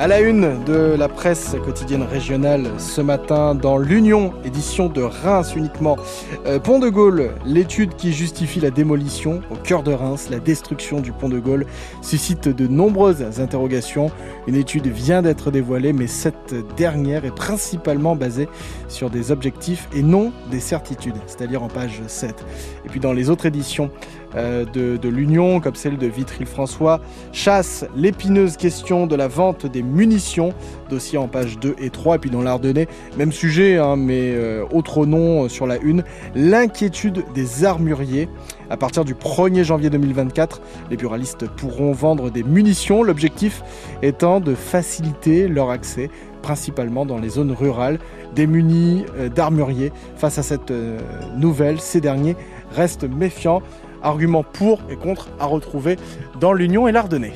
À la une de la presse quotidienne régionale ce matin dans l'Union, édition de Reims uniquement. Euh, pont de Gaulle, l'étude qui justifie la démolition au cœur de Reims, la destruction du pont de Gaulle suscite de nombreuses interrogations. Une étude vient d'être dévoilée, mais cette dernière est principalement basée sur des objectifs et non des certitudes, c'est-à-dire en page 7. Et puis dans les autres éditions euh, de, l'Union, comme celle de Vitry-François, chasse l'épineuse question de la vente des munitions, dossier en page 2 et 3, et puis dans l'Ardennais, même sujet, hein, mais euh, autre nom sur la une, l'inquiétude des armuriers. À partir du 1er janvier 2024, les buralistes pourront vendre des munitions, l'objectif étant de faciliter leur accès principalement dans les zones rurales, démunis euh, d'armuriers. Face à cette euh, nouvelle, ces derniers restent méfiants. Arguments pour et contre à retrouver dans l'Union et l'Ardennais.